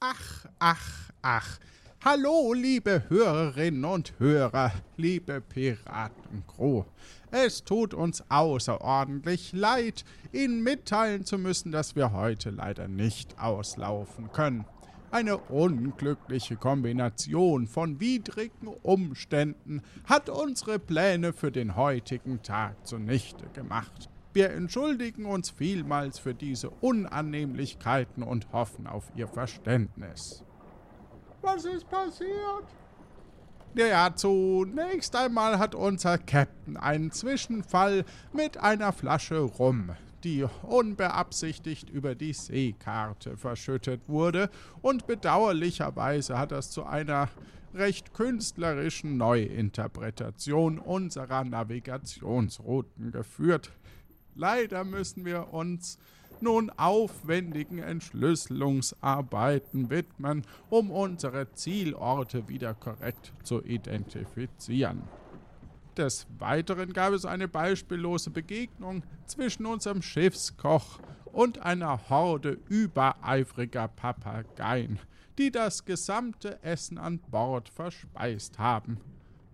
Ach, ach, ach. Hallo, liebe Hörerinnen und Hörer, liebe Piratencrew. Es tut uns außerordentlich leid, Ihnen mitteilen zu müssen, dass wir heute leider nicht auslaufen können. Eine unglückliche Kombination von widrigen Umständen hat unsere Pläne für den heutigen Tag zunichte gemacht. Wir entschuldigen uns vielmals für diese Unannehmlichkeiten und hoffen auf Ihr Verständnis. Was ist passiert? Ja, zunächst einmal hat unser Captain einen Zwischenfall mit einer Flasche Rum, die unbeabsichtigt über die Seekarte verschüttet wurde, und bedauerlicherweise hat das zu einer recht künstlerischen Neuinterpretation unserer Navigationsrouten geführt. Leider müssen wir uns nun aufwendigen Entschlüsselungsarbeiten widmen, um unsere Zielorte wieder korrekt zu identifizieren. Des Weiteren gab es eine beispiellose Begegnung zwischen unserem Schiffskoch und einer Horde übereifriger Papageien, die das gesamte Essen an Bord verspeist haben.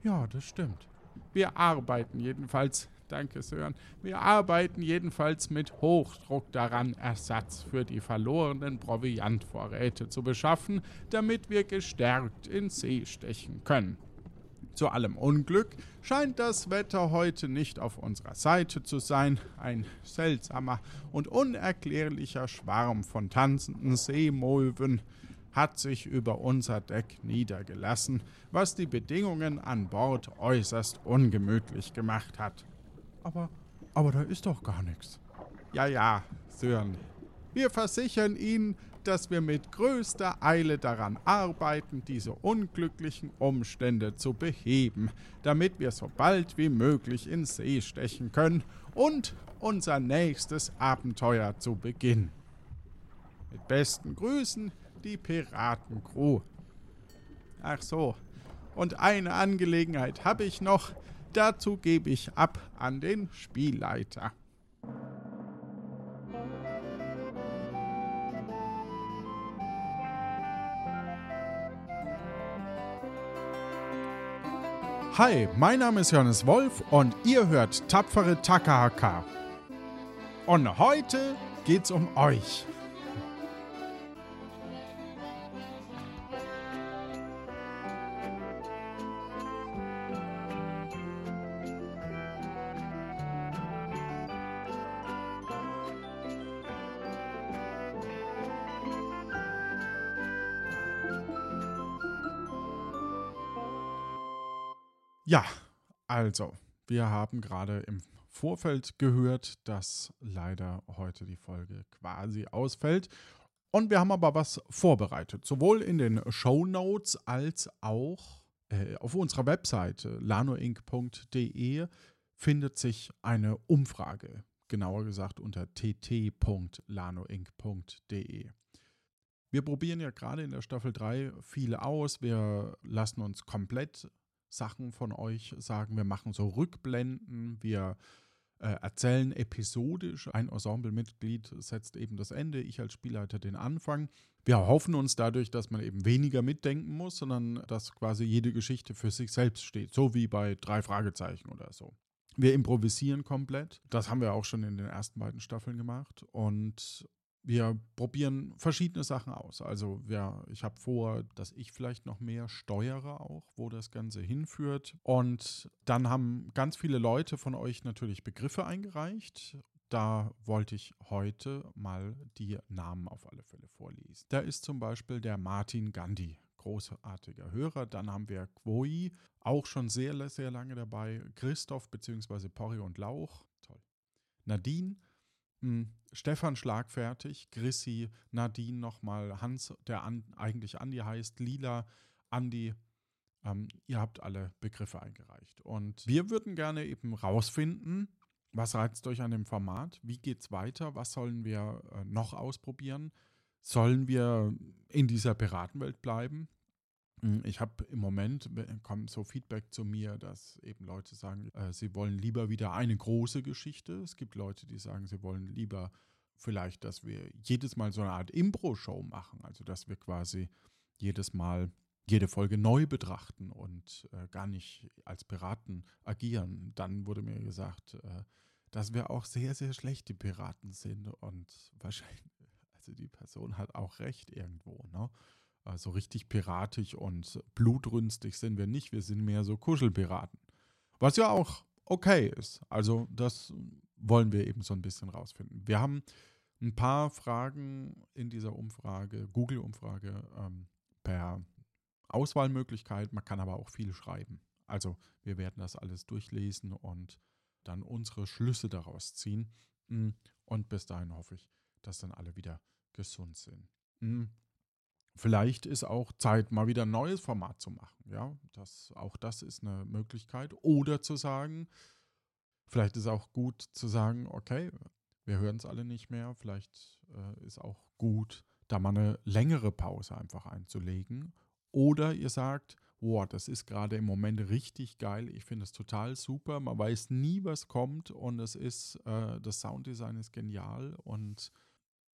Ja, das stimmt. Wir arbeiten jedenfalls Danke, Sören. Wir arbeiten jedenfalls mit Hochdruck daran, Ersatz für die verlorenen Proviantvorräte zu beschaffen, damit wir gestärkt in See stechen können. Zu allem Unglück scheint das Wetter heute nicht auf unserer Seite zu sein. Ein seltsamer und unerklärlicher Schwarm von tanzenden Seemolven hat sich über unser Deck niedergelassen, was die Bedingungen an Bord äußerst ungemütlich gemacht hat. Aber, aber da ist doch gar nichts. Ja, ja, Sören. Wir versichern Ihnen, dass wir mit größter Eile daran arbeiten, diese unglücklichen Umstände zu beheben, damit wir so bald wie möglich in See stechen können und unser nächstes Abenteuer zu beginnen. Mit besten Grüßen, die Piratencrew. Ach so, und eine Angelegenheit habe ich noch, Dazu gebe ich ab an den Spielleiter. Hi, mein Name ist Johannes Wolf und ihr hört Tapfere Takahaka. Und heute geht's um euch. Ja, also, wir haben gerade im Vorfeld gehört, dass leider heute die Folge quasi ausfällt. Und wir haben aber was vorbereitet, sowohl in den Show Notes als auch äh, auf unserer Webseite lanoinc.de findet sich eine Umfrage, genauer gesagt unter tt.lanoinc.de. Wir probieren ja gerade in der Staffel 3 viele aus. Wir lassen uns komplett Sachen von euch sagen. Wir machen so Rückblenden, wir äh, erzählen episodisch. Ein Ensemblemitglied setzt eben das Ende, ich als Spielleiter den Anfang. Wir hoffen uns dadurch, dass man eben weniger mitdenken muss, sondern dass quasi jede Geschichte für sich selbst steht, so wie bei drei Fragezeichen oder so. Wir improvisieren komplett. Das haben wir auch schon in den ersten beiden Staffeln gemacht. Und wir probieren verschiedene Sachen aus. Also ja, ich habe vor, dass ich vielleicht noch mehr steuere auch, wo das Ganze hinführt. Und dann haben ganz viele Leute von euch natürlich Begriffe eingereicht. Da wollte ich heute mal die Namen auf alle Fälle vorlesen. Da ist zum Beispiel der Martin Gandhi, großartiger Hörer. Dann haben wir Quoi, auch schon sehr, sehr lange dabei. Christoph bzw. Porri und Lauch, toll. Nadine, hm, Stefan schlagfertig, Grissi, Nadine nochmal, Hans, der an, eigentlich Andi heißt, Lila, Andi. Ähm, ihr habt alle Begriffe eingereicht. Und wir würden gerne eben rausfinden, was reizt euch an dem Format? Wie geht's weiter? Was sollen wir äh, noch ausprobieren? Sollen wir in dieser Piratenwelt bleiben? Hm, ich habe im Moment kommt so Feedback zu mir, dass eben Leute sagen, äh, sie wollen lieber wieder eine große Geschichte. Es gibt Leute, die sagen, sie wollen lieber vielleicht, dass wir jedes Mal so eine Art Impro-Show machen, also dass wir quasi jedes Mal jede Folge neu betrachten und äh, gar nicht als Piraten agieren. Dann wurde mir gesagt, äh, dass wir auch sehr, sehr schlechte Piraten sind und wahrscheinlich, also die Person hat auch recht irgendwo, ne? Also richtig piratisch und blutrünstig sind wir nicht, wir sind mehr so Kuschelpiraten. Was ja auch okay ist. Also das wollen wir eben so ein bisschen rausfinden. Wir haben ein paar Fragen in dieser Umfrage, Google-Umfrage, ähm, per Auswahlmöglichkeit. Man kann aber auch viel schreiben. Also wir werden das alles durchlesen und dann unsere Schlüsse daraus ziehen. Und bis dahin hoffe ich, dass dann alle wieder gesund sind. Vielleicht ist auch Zeit, mal wieder ein neues Format zu machen. Ja, das, auch das ist eine Möglichkeit. Oder zu sagen, vielleicht ist auch gut zu sagen, okay, wir hören es alle nicht mehr. Vielleicht äh, ist auch gut, da mal eine längere Pause einfach einzulegen. Oder ihr sagt, wow, das ist gerade im Moment richtig geil. Ich finde es total super. Man weiß nie, was kommt und es ist, äh, das Sounddesign ist genial und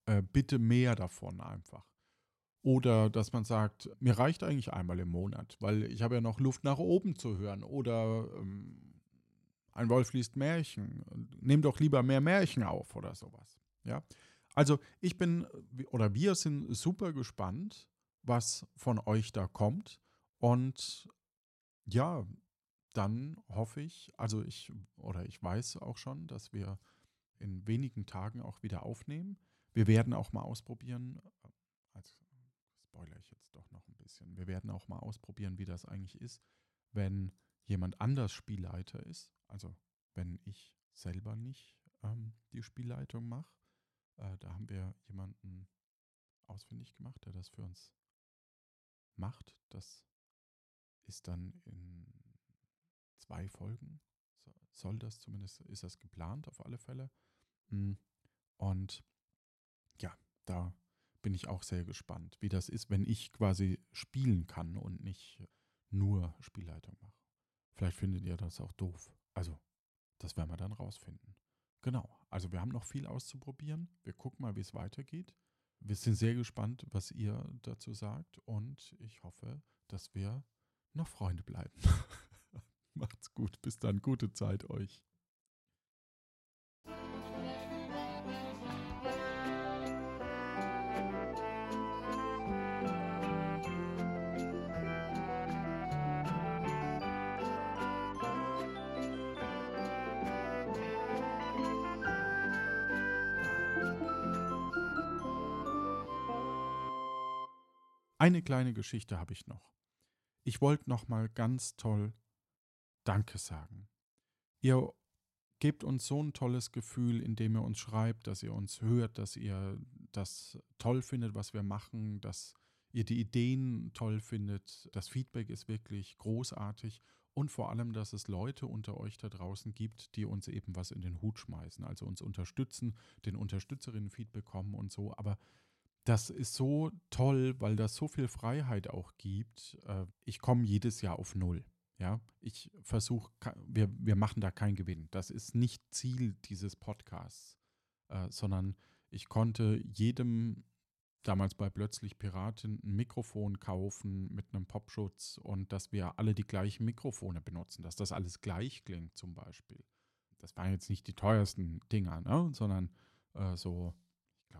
äh, bitte mehr davon einfach. Oder dass man sagt, mir reicht eigentlich einmal im Monat, weil ich habe ja noch Luft nach oben zu hören. Oder ähm, ein Wolf liest Märchen. Nimm doch lieber mehr Märchen auf oder sowas. Ja. Also ich bin oder wir sind super gespannt, was von euch da kommt. Und ja, dann hoffe ich, also ich oder ich weiß auch schon, dass wir in wenigen Tagen auch wieder aufnehmen. Wir werden auch mal ausprobieren, als spoiler ich jetzt doch noch ein bisschen. Wir werden auch mal ausprobieren, wie das eigentlich ist, wenn jemand anders Spielleiter ist. Also wenn ich selber nicht ähm, die Spielleitung mache. Äh, da haben wir jemanden ausfindig gemacht, der das für uns macht. Das ist dann in zwei Folgen. So, soll das zumindest, ist das geplant auf alle Fälle. Hm. Und ja, da bin ich auch sehr gespannt, wie das ist, wenn ich quasi spielen kann und nicht nur Spielleitung mache. Vielleicht findet ihr das auch doof. Also, das werden wir dann rausfinden. Genau, also wir haben noch viel auszuprobieren. Wir gucken mal, wie es weitergeht. Wir sind sehr gespannt, was ihr dazu sagt und ich hoffe, dass wir noch Freunde bleiben. Macht's gut, bis dann, gute Zeit euch. Eine kleine Geschichte habe ich noch. Ich wollte noch mal ganz toll Danke sagen. Ihr gebt uns so ein tolles Gefühl, indem ihr uns schreibt, dass ihr uns hört, dass ihr das toll findet, was wir machen, dass ihr die Ideen toll findet. Das Feedback ist wirklich großartig und vor allem, dass es Leute unter euch da draußen gibt, die uns eben was in den Hut schmeißen, also uns unterstützen, den Unterstützerinnen Feedback bekommen und so. Aber das ist so toll, weil das so viel Freiheit auch gibt. Äh, ich komme jedes Jahr auf Null. Ja, ich versuche, wir, wir machen da keinen Gewinn. Das ist nicht Ziel dieses Podcasts, äh, sondern ich konnte jedem damals bei Plötzlich Piratin ein Mikrofon kaufen mit einem Popschutz und dass wir alle die gleichen Mikrofone benutzen, dass das alles gleich klingt zum Beispiel. Das waren jetzt nicht die teuersten Dinger, ne? sondern äh, so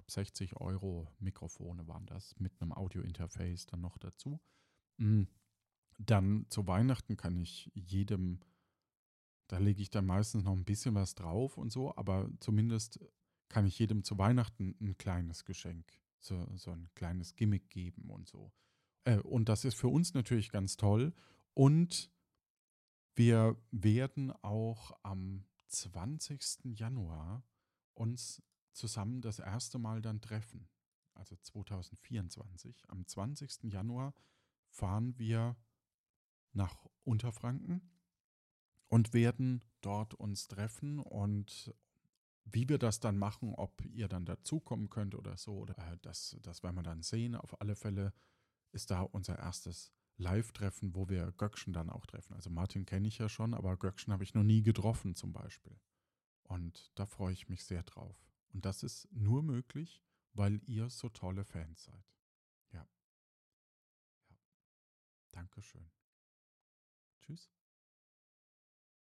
glaube 60 Euro Mikrofone waren das mit einem Audio-Interface dann noch dazu. Mm, dann zu Weihnachten kann ich jedem, da lege ich dann meistens noch ein bisschen was drauf und so, aber zumindest kann ich jedem zu Weihnachten ein kleines Geschenk, so, so ein kleines Gimmick geben und so. Äh, und das ist für uns natürlich ganz toll. Und wir werden auch am 20. Januar uns zusammen das erste Mal dann treffen. Also 2024. Am 20. Januar fahren wir nach Unterfranken und werden dort uns treffen und wie wir das dann machen, ob ihr dann dazukommen könnt oder so, oder, äh, das, das werden wir dann sehen. Auf alle Fälle ist da unser erstes Live-Treffen, wo wir Göckchen dann auch treffen. Also Martin kenne ich ja schon, aber Göckchen habe ich noch nie getroffen zum Beispiel. Und da freue ich mich sehr drauf. Und das ist nur möglich, weil ihr so tolle Fans seid. Ja. ja. Dankeschön. Tschüss.